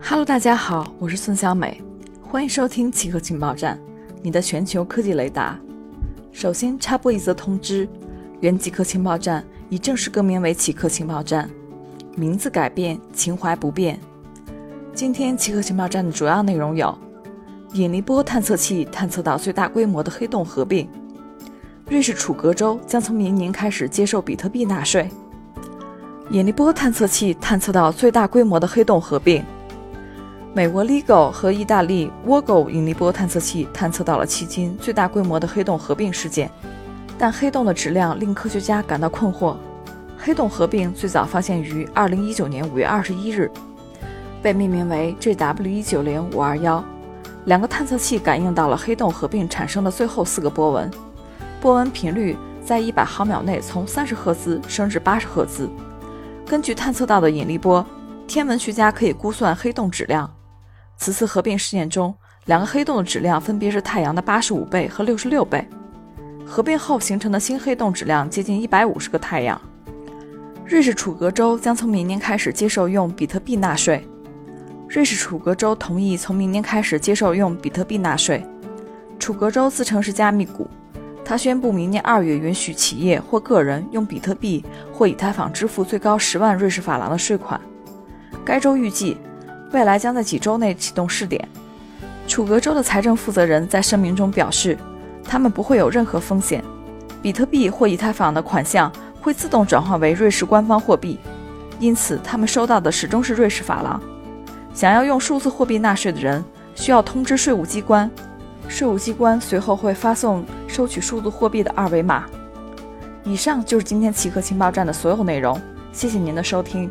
Hello，大家好，我是孙小美，欢迎收听奇客情报站，你的全球科技雷达。首先插播一则通知：原极客情报站已正式更名为奇客情报站，名字改变，情怀不变。今天奇客情报站的主要内容有：引力波探测器探测到最大规模的黑洞合并；瑞士楚格州将从明年开始接受比特币纳税；引力波探测器探测到最大规模的黑洞合并。美国 LIGO 和意大利 Virgo 引力波探测器探测到了迄今最大规模的黑洞合并事件，但黑洞的质量令科学家感到困惑。黑洞合并最早发现于2019年5月21日，被命名为 JW190521。两个探测器感应到了黑洞合并产生的最后四个波纹，波纹频率在100毫秒内从30赫兹升至80赫兹。根据探测到的引力波，天文学家可以估算黑洞质量。此次合并试验中，两个黑洞的质量分别是太阳的八十五倍和六十六倍。合并后形成的新黑洞质量接近一百五十个太阳。瑞士楚格州将从明年开始接受用比特币纳税。瑞士楚格州同意从明年开始接受用比特币纳税。楚格州自称是加密股，他宣布明年二月允许企业或个人用比特币或以太坊支付最高十万瑞士法郎的税款。该州预计。未来将在几周内启动试点。楚格州的财政负责人在声明中表示，他们不会有任何风险。比特币或以太坊的款项会自动转化为瑞士官方货币，因此他们收到的始终是瑞士法郎。想要用数字货币纳税的人需要通知税务机关，税务机关随后会发送收取数字货币的二维码。以上就是今天奇客情报站的所有内容，谢谢您的收听。